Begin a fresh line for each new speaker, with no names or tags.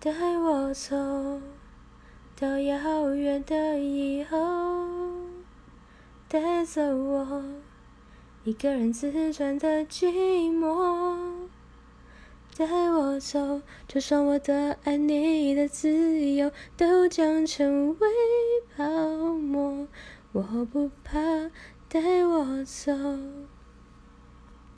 带我走到遥远的以后带走我一个人自转的寂寞。带我走就算我的爱你的自由都将成为泡沫。我不怕带我走。